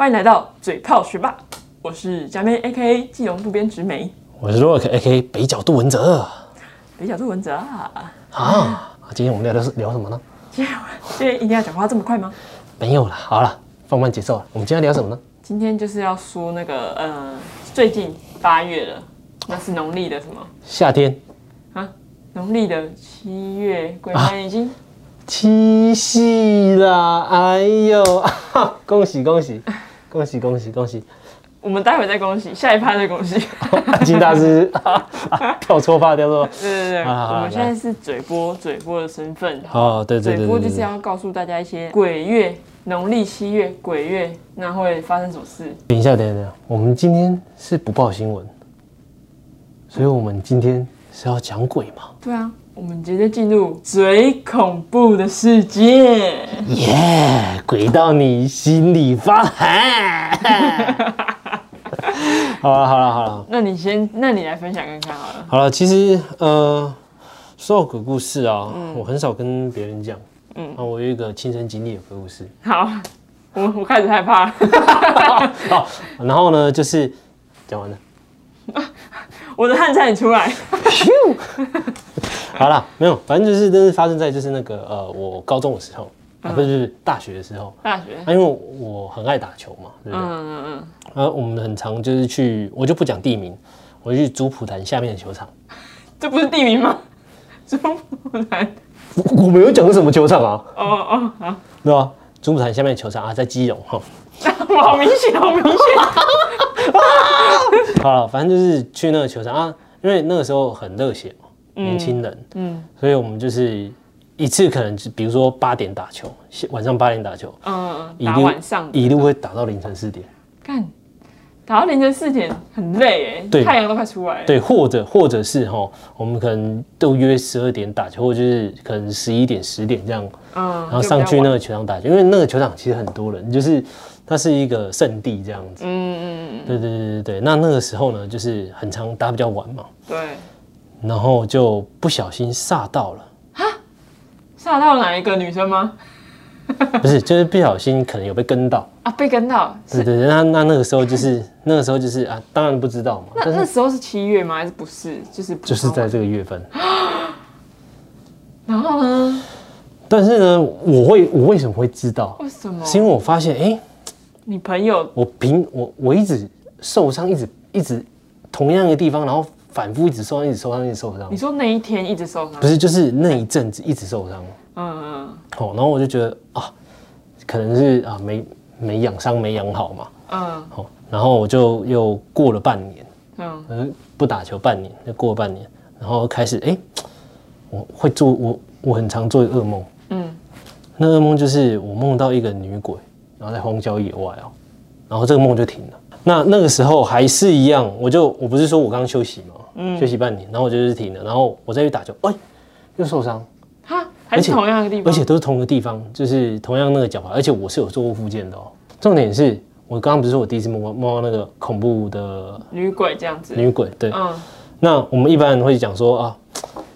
欢迎来到嘴炮学霸，我是佳妹 A K 基隆渡边直美，我是 Rock A K 北角杜文泽北角杜文泽啊。啊。今天我们聊的是聊什么呢？今天今天一定要讲话这么快吗？没有了，好了，放慢节奏了。我们今天聊什么呢？今天就是要说那个呃，最近八月了，那是农历的什么夏天，啊？农历的七月，鬼门已经、七夕啦！哎呦，恭喜恭喜恭喜恭喜恭喜！我们待会再恭喜，下一趴再恭喜。金大师 跳错趴，跳错。对对对，我们现在是嘴播，嘴播的身份。哦，对对对嘴播就是。要告诉大家一些鬼月，农历七月鬼月，那会发生什么事？等一下，等一下，等一下，我们今天是不报新闻，所以我们今天是要讲鬼嘛？对啊，我们直接进入最恐怖的世界。耶、鬼到你心里发寒。好了好了好了那你先，那你来分享看看好了。好了，其实呃，说到鬼故事啊，我很少跟别人讲。嗯，啊，我有一个亲身经历的鬼故事。好，我我开始害怕 了。好，然后呢，就是讲完了。我的汗差点出来。好啦，没有，反正就是，这是发生在就是那个呃，我高中的时候，啊，不是大学的时候。大学，啊，因为我很爱打球嘛，对不对？嗯嗯嗯，然后我们很常就是去，我就不讲地名，我就去竹浦潭下面的球场。这不是地名吗？中部南。我我没有讲是什么球场啊，哦哦，好，对吧？竹浦潭下面的球场啊，在基隆哈。我 好明显，好明显。好了，反正就是去那个球场啊，因为那个时候很热血嘛，年轻人，嗯。所以我们就是一次可能就比如说八点打球，晚上八点打球，嗯，打一路晚上一路会打到凌晨四点。干，打到凌晨四点很累哎，对。太阳都快出来了。对，或者或者是哈，我们可能都约十二点打球，或者就是可能十一点、十点这样，嗯，然后上去那个球场打球，因为那个球场其实很多人，就是它是一个圣地这样子。嗯嗯嗯，对对对对对，那那个时候呢，就是很常打比较晚嘛，对，然后就不小心煞到了，煞到哪一个女生吗？不是，就是不小心可能有被跟到。啊，被跟到是对对对，那那那个时候就是那个时候就是啊，当然不知道嘛，那那时候是七月吗？还是不是？就是就是在这个月份。然后呢？但是呢，我会我为什么会知道？为什么？是因为我发现，哎、你朋友我平我我一直受伤，一直一直同样的地方，然后反复一直受伤，一直受伤，一直受伤你。说那一天一直受伤不？是，就是那一阵子一直受伤。嗯嗯哦，然后我就觉得啊，可能是啊没没养伤没养好嘛。嗯哦，然后我就又过了半年，嗯呃，不打球半年，就过了半年，然后开始哎、我会做我我很常做噩梦，嗯那噩梦就是我梦到一个女鬼，然后在荒郊野外哦，然后这个梦就停了。那那个时候还是一样，我就我不是说我刚休息嘛，嗯休息半年，然后我就是停了，然后我再去打球，哎、又受伤，哈，还是同样的地方，而且都是同个地方，就是同样那个脚踝，而且我是有做过复健的哦。重点是我刚刚不是说我第一次梦到梦到那个恐怖的女鬼这样子。女鬼，对，嗯那我们一般人会讲说啊，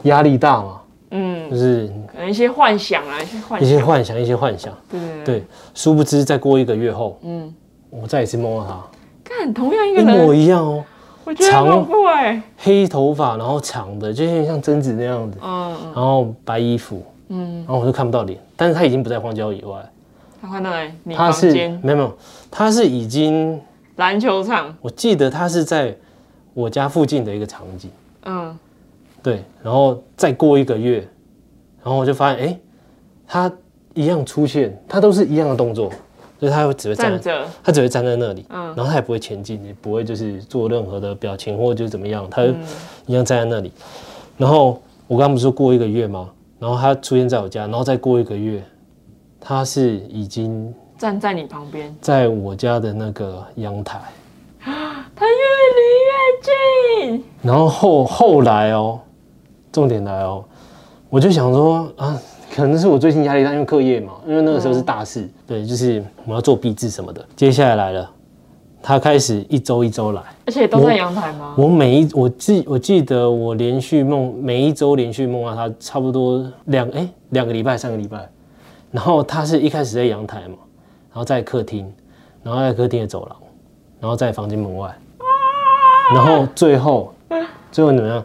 压力大嘛，嗯，就是可能一些幻想啊，一些幻一些想。幻想，一些幻想，对对对。对，殊不知再过一个月后，嗯，我再一次摸到他。看同样一个人一模，一样哦，我觉得很恐怖哎。黑头发，然后长的，就有点像贞子那样子，嗯然后白衣服，嗯，然后我就看不到脸，但是他已经不在荒郊野外，他换到哪里？你他是没有没有，他是已经，篮球场。我记得他是在我家附近的一个场景，嗯。对，然后再过一个月，然后我就发现，哎，他一样出现，他都是一样的动作，就是他会只会站站，着。他只会站在那里，嗯然后他也不会前进，也不会就是做任何的表情或者就是怎么样，他嗯一样站在那里。然后我刚刚不是说过一个月吗？然后他出现在我家，然后再过一个月，他是已经站在你旁边，在我家的那个阳台。他越离越近。然后后后来哦，重点来哦，我就想说啊，可能是我最近压力大，因为课业嘛，因为那个时候是大事，对，就是我们要做毕制什么的。接下来来了，他开始一周一周来。而且都在阳台吗？我每一我记我记得我连续梦每一周连续梦到他差不多两哎两个礼拜三个礼拜，然后他是一开始在阳台嘛，然后在客厅，然后在客厅的走廊，然后在房间门外，然后最后最后怎么样？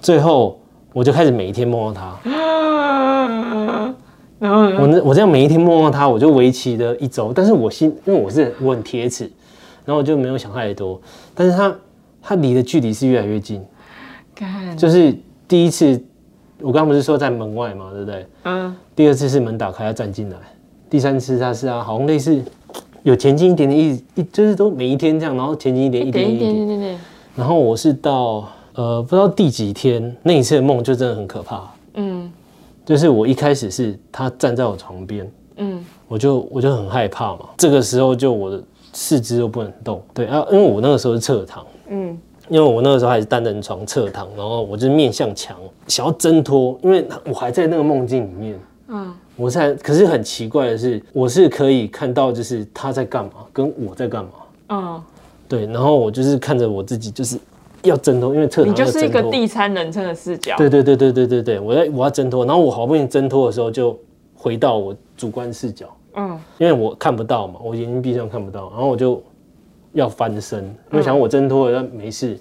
最后我就开始每一天梦到他。然后呢？我那我这样每一天梦到他，我就为期的一周。但是我心因为我是我很铁齿，然后我就没有想太多。但是他他离的距离是越来越近，就是第一次我刚刚不是说在门外嘛，对不对？嗯，第二次是门打开，要站进来。第三次他是啊，好像类似有前进一点点，一一就是都每一天这样，然后前进一点，一点一点。点一点点点，然后我是到呃不知道第几天那一次的梦就真的很可怕，嗯。就是我一开始是他站在我床边，嗯。我就我就很害怕嘛。这个时候就我的四肢都不能动，对啊，因为我那个时候是侧躺。嗯。因为我那个时候还是单人床侧躺，然后我就面向墙，想要挣脱，因为我还在那个梦境里面。嗯。我在，可是很奇怪的是，我是可以看到，就是他在干嘛，跟我在干嘛。嗯，对，然后我就是看着我自己，就是要挣脱，因为侧躺你就是一个。第三人称的视角。对对对对对对对，我在我要挣脱，然后我好不容易挣脱的时候，就回到我主观视角，嗯因为我看不到嘛，我眼睛闭上看不到，然后我就要翻身，因为想我挣脱了，但没事，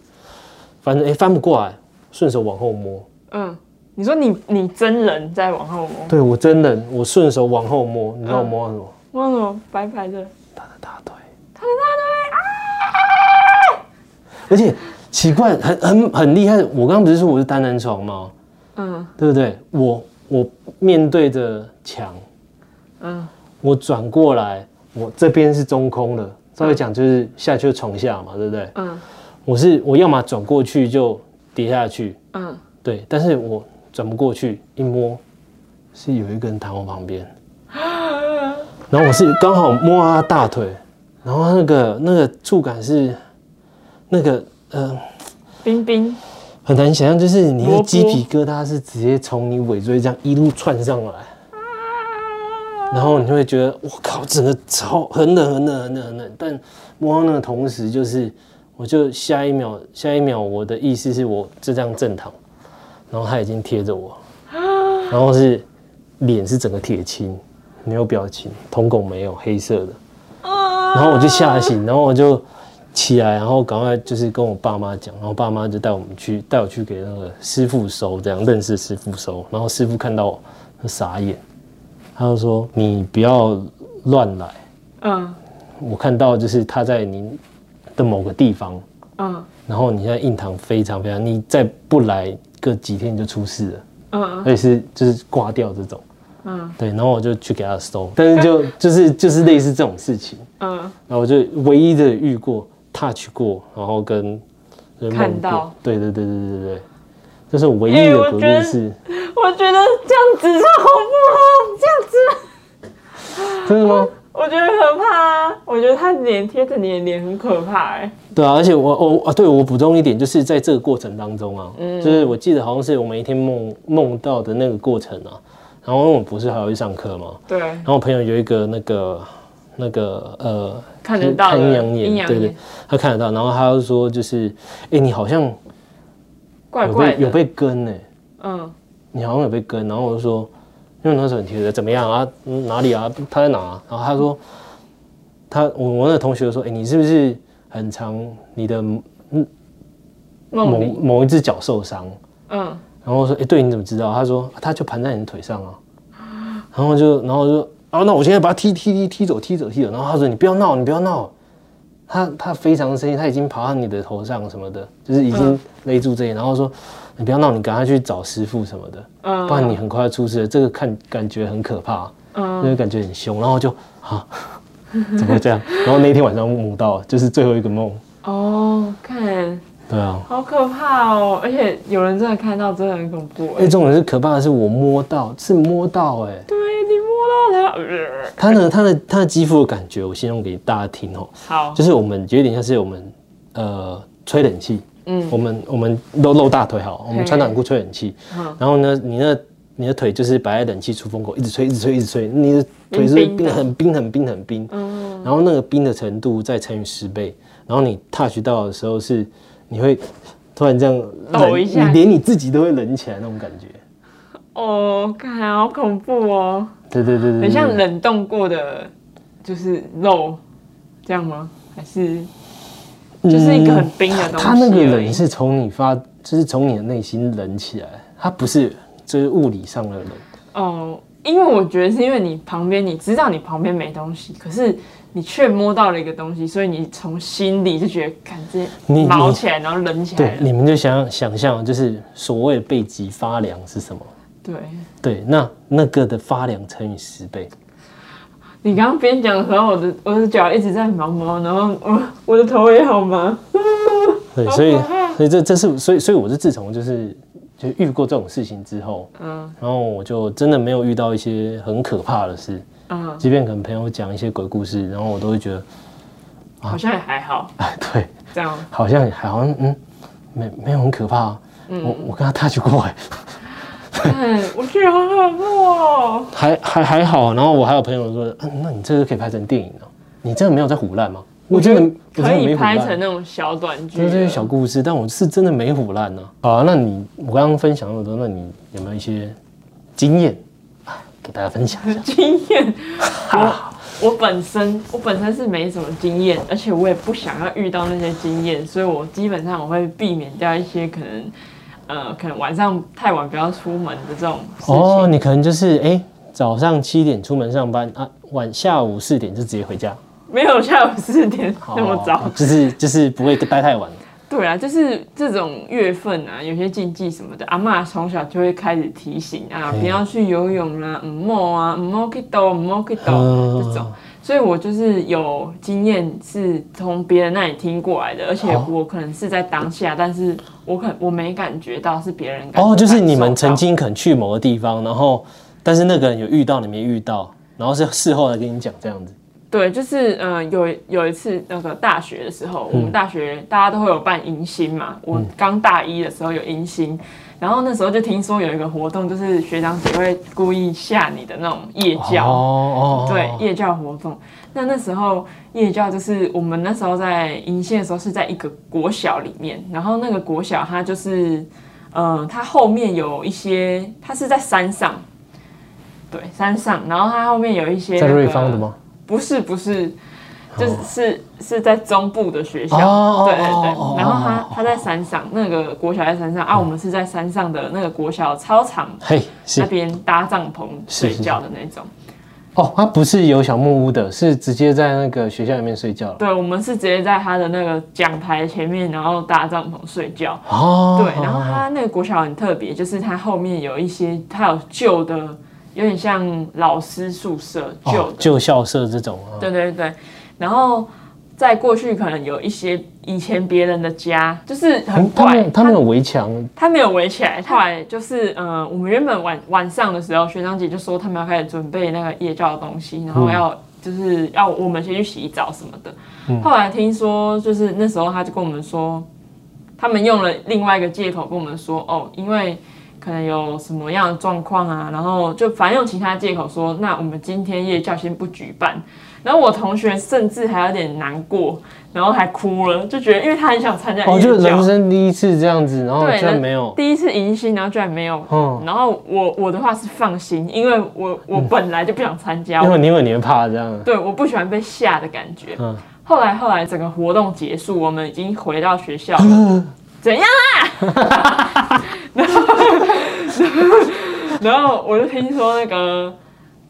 反正哎翻不过来，顺手往后摸。嗯，你说你你真人在往后摸，对我真人，我顺手往后摸，你知道我摸到什么？摸什么白白的？他的大腿，他的大腿啊！而且奇怪，很很很厉害。我刚刚不是说我是单人床吗？嗯对不对？我我面对着墙，嗯我转过来，我这边是中空的。稍微讲就是下去的床下嘛，对不对？嗯我是我要么转过去就跌下去，嗯，对，但是我转不过去，一摸是有一个人躺我旁边，然后我是刚好摸到他大腿，然后那个那个触感是那个呃冰冰，很难想象，就是你的鸡皮疙瘩是直接从你尾椎这样一路窜上来，然后你就会觉得我靠，整个超很冷很冷很冷很冷，但摸到那个同时就是。我就下一秒，下一秒我的意思是我就这样正躺，然后他已经贴着我，然后是脸是整个铁青，没有表情，瞳孔没有，黑色的。然后我就吓醒，然后我就起来，然后赶快就是跟我爸妈讲，然后爸妈就带我们去，带我去给那个师傅收，这样认识师傅收。然后师傅看到我，他傻眼，他就说：“你不要乱来。嗯我看到就是他在你的某个地方，嗯然后你现在印堂非常非常，你再不来个几天你就出事了。”嗯而且是就是挂掉这种，嗯对，然后我就去给他收，但是就就是就是类似这种事情，嗯，然后我就唯一的遇过 touch 过，然后跟跟梦过看到，对对对对对对对，这是我唯一哎的鬼我觉得故事，我觉得这样子是恐怖啊，这样子。真的吗？我觉得可怕啊，我觉得他脸贴着你的脸很可怕哎。对啊，而且我我啊，对我补充一点，就是在这个过程当中啊，嗯。就是我记得好像是我每一天梦梦到的那个过程啊，然后因为我不是还要去上课嘛，对，然后我朋友有一个那个那个呃，看得到阴阳眼，对对，他看得到，然后他就说就是，哎、你好像有怪怪有被跟呢、嗯你好像有被跟，然后我就说，因为那时候很贴的，怎么样啊？嗯哪里啊？他在哪、啊？然后他说，他我我那个同学说，哎、你是不是很常你的嗯某某一只脚受伤？嗯然后我说，哎、对，你怎么知道？他说，他就盘在你的腿上啊。然后就，然后我就，啊，那我现在把他踢踢踢踢走，踢走，踢走。然后他说，你不要闹，你不要闹。他他非常生气，他已经爬到你的头上什么的，就是已经勒住这里。然后说，你不要闹，你赶快去找师傅什么的，嗯不然你很快要出事了。这个看感觉很可怕，嗯，就是感觉很凶。然后就啊，怎么会这样？然后那天晚上梦到，就是最后一个梦。哦，看，对啊，好可怕哦！而且有人真的看到，真的很恐怖哎，哎。这种人是可怕的是我摸到，是摸到哎、对你摸到他，呃他呢，他的他的肌肤的感觉，我形容给大家听哦，好，就是我们有点像是我们呃吹冷气，嗯。我们我们露露大腿好，我们穿短裤吹冷气，嗯。然后呢，你那你的腿就是摆在冷气出风口，一直吹，一直吹，一直吹，你的腿是冰很冰很冰很冰，嗯。然后那个冰的程度再乘以十倍，然后你 touch 到的时候是你会突然这样冷，抖一下。你连你自己都会冷起来那种感觉。哦，看好恐怖哦，对对对对，很像冷冻过的，就是肉这样吗？还是就是一个很冰的东西它那个冷是从你发，就是从你的内心冷起来，它不是就是物理上的冷。哦，因为我觉得是因为你旁边，你知道你旁边没东西，可是你却摸到了一个东西，所以你从心里就觉得，感觉毛起来，然后冷起来对，你们就想想象，就是所谓背脊发凉是什么？对，对，那那个的发量乘以十倍。你刚刚边讲的时候，我的我的脚一直在毛毛，然后我我的头也好麻。对，所以所以这这是所以所以我是自从就是就遇过这种事情之后，嗯。然后我就真的没有遇到一些很可怕的事，嗯，即便可能朋友讲一些鬼故事，然后我都会觉得，好像也还好，哎，对，这样。好像也好像嗯，没没有很可怕、啊。我我跟他 touch 过哎，嗯，我觉得好恐怖哦。还还还好。然后我还有朋友说，嗯，那你这个可以拍成电影啊。你真的没有在胡乱吗？我真的可以拍成那种小短剧的，就是这些小故事，但我是真的没胡乱呢。好啊，那你我刚刚分享那么多，那你有没有一些经验啊，给大家分享一下？经验。我我本身我本身是没什么经验，而且我也不想要遇到那些经验，所以我基本上我会避免掉一些可能呃可能晚上太晚不要出门的这种。哦，你可能就是哎、早上七点出门上班啊，晚下午四点就直接回家，没有下午四点那么早。哦就是就是不会待太晚。对啊，就是这种月份啊，有些禁忌什么的，阿嬷从小就会开始提醒啊，不要去游泳啦，唔摸啊，唔好去斗，唔好去斗嗯这种。所以我就是有经验，是从别人那里听过来的，而且哦我可能是在当下，但是我可我没感觉到，是别人感哦，就是你们曾经可能去某个地方，然后但是那个人有遇到，你没遇到，然后是事后来跟你讲这样子。对，就是呃，有有一次那个大学的时候，嗯我们大学大家都会有办迎新嘛。我刚大一的时候有迎新，然后那时候就听说有一个活动，就是学长姐会故意吓你的那种夜教，对，夜教活动。那那时候夜教就是我们那时候在迎线的时候是在一个国小里面，然后那个国小它就是，呃，它后面有一些，它是在山上。对，山上，然后它后面有一些、在那个瑞芳的吗？不是不是是是在中部的学校，哦对对对。然后他哦他在山上，那个国小在山上啊，我们是在山上的那个国小操场嘿，那边搭帐篷睡觉的那种。哦，他不是有小木屋的，是直接在那个学校里面睡觉了。对，我们是直接在他的那个讲台前面，然后搭帐篷睡觉。哦，对，然后他那个国小很特别，就是它后面有一些，它有旧的，有点像老师宿舍旧旧校舍这种啊，对对对，然后在过去可能有一些以前别人的家，就是很嗯他怪，们他们有围墙，他没有围起来。后来就是呃，我们原本晚晚上的时候，学长姐就说他们要开始准备那个夜教的东西，然后要、就是要我们先去洗澡什么的。后来听说就是那时候他就跟我们说，他们用了另外一个借口跟我们说，哦，因为。可能有什么样的状况啊，然后就反正用其他借口说，那我们今天夜校先不举办。然后我同学甚至还有点难过，然后还哭了，就觉得因为他很想参加哦，就是人生第一次这样子，然后居然没有，第一次迎新，然后居然没有。嗯，然后我我的话是放心，因为我我本来就不想参加，因为你因为你会怕这样，对，我不喜欢被吓的感觉。嗯后来后来整个活动结束，我们已经回到学校了，怎样啊？然后 然后我就听说那个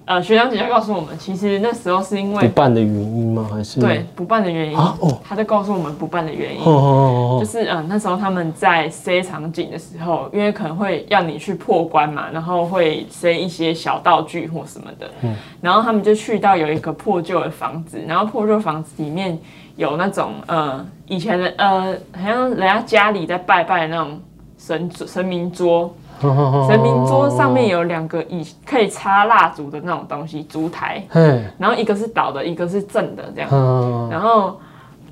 呃学长姐就告诉我们，其实那时候是因不为办的原因吗？还是对不办的原因啊哦，他就告诉我们不办的原因哦。哦哦就是嗯、呃那时候他们在塞场景的时候，因为可能会要你去破关嘛，然后会塞一些小道具或什么的，嗯然后他们就去到有一个破旧的房子，然后破旧房子里面有那种呃以前的呃好像人家家里在拜拜的那种神神明桌，哦，神明桌上面有两个以可以插蜡烛的那种东西，烛台，嘿，然后一个是倒的，一个是正的这样。嗯，然后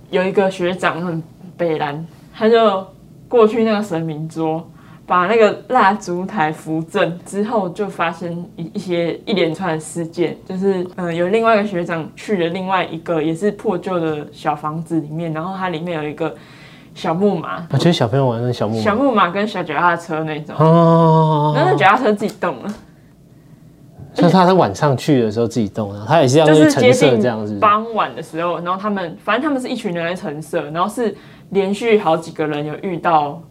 有一个学长很北蓝，他就过去那个神明桌，把那个蜡烛台扶正之后，就发生一一些一连串的事件，就是嗯、呃有另外一个学长去了另外一个也是破旧的小房子里面，然后它里面有一个小木马，我觉得小朋友玩的小木马。小木马跟小脚踏车那种，哦，然后那脚踏车自己动了，就是他在晚上去的时候自己动了，他也是要去橙色近这样子。傍晚的时候，然后他们反正他们是一群人在橙色，然后是连续好几个人有遇到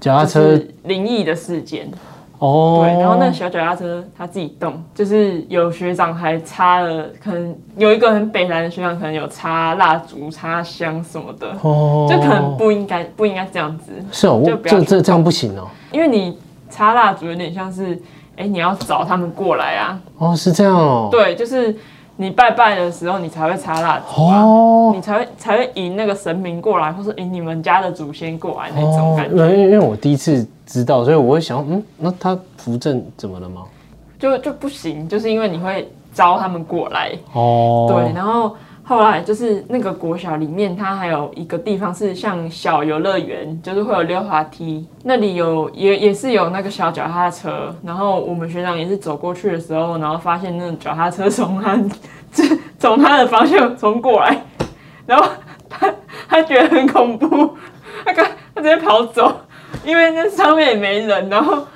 就脚踏车是灵异的事件，哦，对，然后那个小脚踏车他自己动，就是有学长还插了，可能有一个很北南的学长可能有插蜡烛、插香什么的，哦，就可能不应该不应该这样子，是哦，我就不要去这这这样不行哦。因为你插蜡烛有点像是，哎、你要找他们过来啊，哦，是这样哦。对，就是你拜拜的时候你才会插蜡烛啊。哦你才会才会引那个神明过来，或是引你们家的祖先过来那种哦，感觉，因为因为我第一次知道，所以我会想，嗯，那他扶正怎么了吗？就就不行，就是因为你会招他们过来。哦，对，然后后来就是那个国小里面，它还有一个地方是像小游乐园，就是会有溜滑梯，那里有也也是有那个小脚踏车，然后我们学长也是走过去的时候，然后发现那个脚踏车从他从他的方向冲过来，然后他他觉得很恐怖，他刚他直接跑走，因为那上面也没人，然后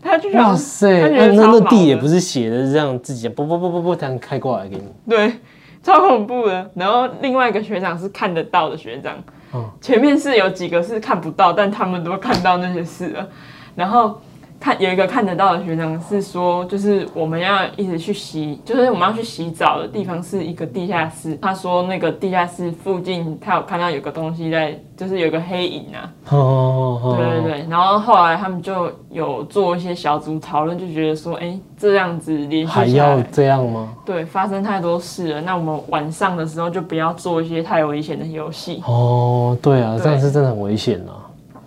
他就想哇塞，那那那地也不是写的，是这样自己啵啵啵啵啵这样开过来给你。对，超恐怖的。然后另外一个学长是看得到的学长，嗯前面是有几个是看不到，但他们都看到那些事了。然后看有一个看得到的学长是说，就是我们要一直去洗，就是我们要去洗澡的地方是一个地下室。他说那个地下室附近他有看到有个东西在，就是有个黑影啊。哦哦对对对，然后后来他们就有做一些小组讨论，就觉得说，哎，这样子连还要这样吗？对，发生太多事了。那我们晚上的时候就不要做一些太危险的游戏。哦，对啊，对这样是真的很危险啊。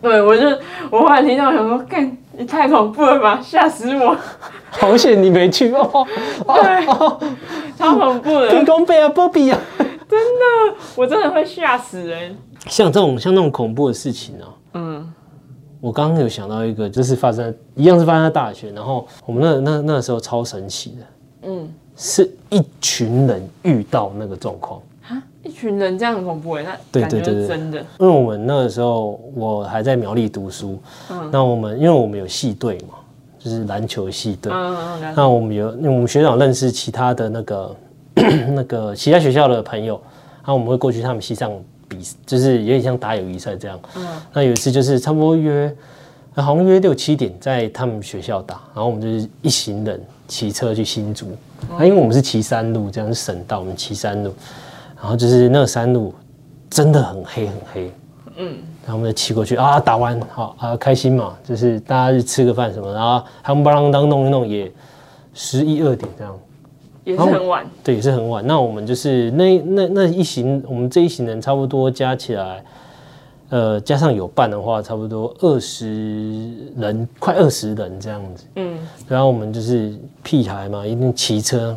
对，我就我后来听到，我想说，干，你太恐怖了吧，吓死我！好险你没去哦，对，超恐怖的，天公贝啊，波比啊。真的我真的会吓死人。像这种像那种恐怖的事情啊，嗯，我刚刚有想到一个，就是发生一样是发生在大学，然后我们那那那时候超神奇的，嗯，是一群人遇到那个状况。哈，一群人这样很恐怖哎，那对感觉对对对。是真的。因为我们那个时候我还在苗栗读书，嗯。那我们因为我们有系队嘛，就是篮球系队，嗯嗯嗯，那我们有，因为我们学长认识其他的那个 那个其他学校的朋友，然后我们会过去他们系上比，就是有点像打友谊赛这样。嗯。那有一次就是差不多约，呃好像约六七点在他们学校打，然后我们就是一行人骑车去新竹，啊，因为我们是骑山路，这样是省道，我们骑山路，然后就是那个山路真的很黑很黑，嗯，然后我们就骑过去啊，打完好啊，开心嘛，就是大家去吃个饭什么，然后夯不啷当弄一弄也十一二点这样，也是很晚。对，也是很晚。那我们就是那那那一行，我们这一行人差不多加起来，呃，加上有伴的话，差不多二十人，快二十人这样子。嗯，然后我们就是屁孩嘛，一定骑车，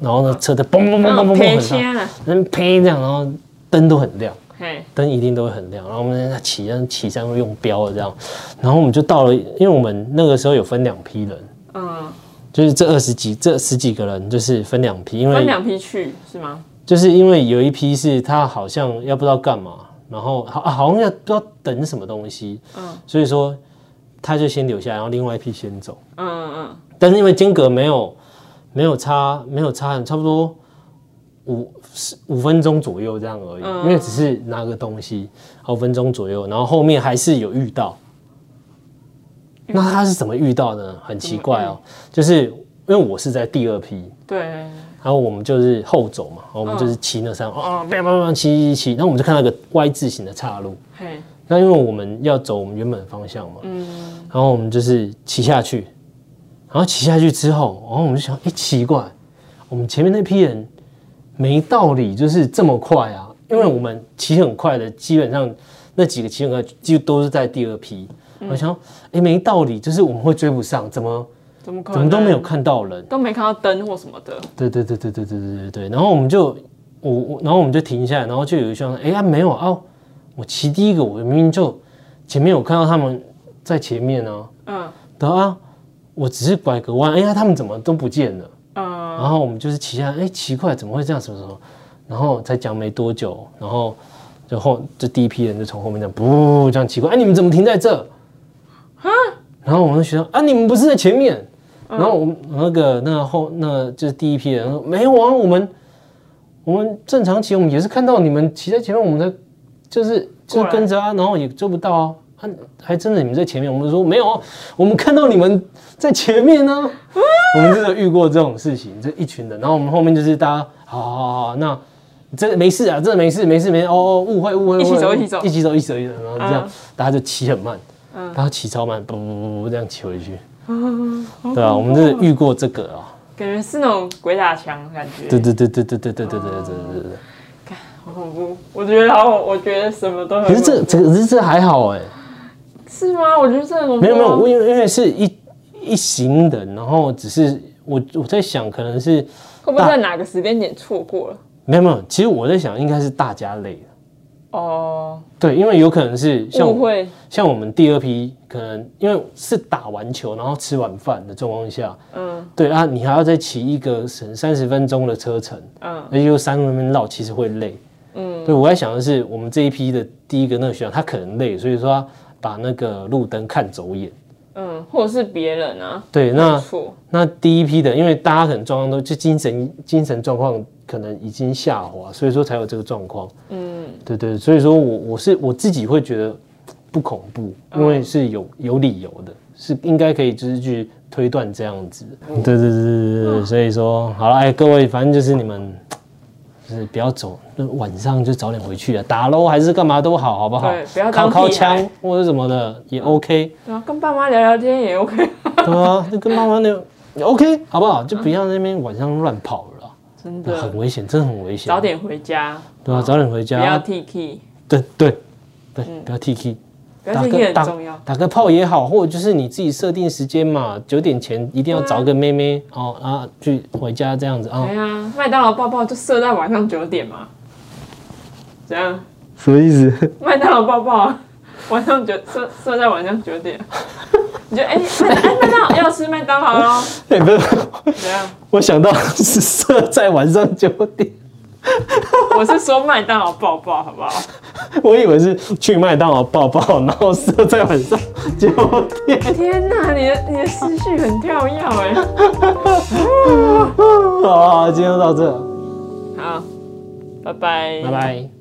然后呢车在嘣嘣嘣嘣嘣嘣赔很大，钱啊，人呸这样，然后灯都很亮。嘿，灯一定都会很亮，然后我们在骑，但骑上用标的这样，然后我们就到了，因为我们那个时候有分两批人，嗯，就是这二十几、这十几个人就是分两批，因为分两批去是吗？就是因为有一批是他好像要不知道干嘛，然后好、啊、好像要不知道等什么东西，嗯。所以说他就先留下来，然后另外一批先走，嗯嗯。但是因为间隔没有没有差没有差很差不多五十五分钟左右这样而已，嗯。因为只是拿个东西五分钟左右，然后后面还是有遇到。那他是怎么遇到的呢？很奇怪哦，就是因为我是在第二批，嗯，对，然后我们就是后走嘛，我们就是骑那山，哦，叭叭叭骑骑骑，然后我们就看到一个 Y 字形的岔路。嘿，那因为我们要走我们原本的方向嘛，嗯然后我们就是骑下去，然后骑下去之后，然后我们就想，哎，奇怪，我们前面那批人没道理就是这么快啊，因为我们骑很快的，基本上那几个骑很快，几乎都是在第二批。我想，哎，没道理，就是我们会追不上，怎么怎么可能？怎么都没有看到人。都没看到灯或什么的。对对对对对对对对对。然后我们就我我，然后我们就停下来，然后就有一双，哎呀没有啊，我骑第一个，我明明就前面有看到他们在前面呢、嗯啊，对啊，我只是拐个弯，哎呀他们怎么都不见了？嗯然后我们就是骑下来，哎奇怪，怎么会这样？什么什么？然后才讲没多久，然后就后这第一批人就从后面这样不这样奇怪，哎你们怎么停在这？然后我们就学生啊，你们不是在前面？然后我们那个那后那就是第一批人说没有啊，我们我们正常骑，我们也是看到你们骑在前面，我们在就是就是跟着啊，然后也追不到啊。还，还真的你们在前面，我们说没有啊，我们看到你们在前面呢、我们真的遇过这种事情，这一群人，然后我们后面就是大家，好好好好，那真的没事啊，真的没事没事没事，哦哦，误会误会，一起走一起走。一起走一起走一起走，然后这样嗯。大家就骑很慢，嗯。大家骑超慢，不不不不这样骑回去，嗯，好对啊，我们真的遇过这个啊，感觉是那种鬼打墙的感觉，对对对对对对对对对对对对对。好恐怖。我觉得好，我觉得什么都很可是这这可是这还好哎，是吗？我觉得这很恐怖啊没有没有，我因为因为是一一行人，然后只是我我在想，可能是会不会在哪个时间点错过了？没有没有，其实我在想，应该是大家累了。哦，对，因为有可能是像我误会，像我们第二批，可能因为是打完球，然后吃完饭的状况下，嗯。对啊，你还要再骑一个省三十分钟的车程，嗯。而且又山路那边绕，其实会累。嗯，对，我在想的是，我们这一批的第一个那个学长，他可能累，所以说他把那个路灯看走眼。嗯，或者是别人啊，对，那错，那第一批的，因为大家可能状况都就精神精神状况可能已经下滑，所以说才有这个状况。嗯对对，所以说我我是我自己会觉得不恐怖，因为是有有理由的，是应该可以就是去推断这样子。对对对对对对，所以说好了，哎，各位，反正就是你们。就是不要走，那晚上就早点回去啊，打喽还是干嘛都好，好不好对？不要敲当屁敲枪或者什么的也 OK。对啊，跟爸妈聊聊天也 OK。对啊，就跟爸妈聊也 OK，好不好？就不要在那边晚上乱跑真的很，危险，真的很危险。早点回家，对啊，早点回家不要家。T K，对对对，不要 T K，不要 T K 很重要。打个炮也好，或者就是你自己设定时间嘛，九点前一定要找个妹妹哦啊去回家这样子啊对。啊，麦当劳抱抱就设在晚上九点嘛，怎样？什么意思？麦当劳抱抱啊，晚上九设设在晚上九点，你就哎麦哎麦当劳要吃麦当劳喽，哎，不是，怎样？我想到是设在晚上九点，我是说麦当劳抱抱好不好？我以为是去麦当劳抱抱，然后设在晚上九点。天哪，你的你的思绪很跳跃哎。好，今天就到这，好，拜拜，拜拜。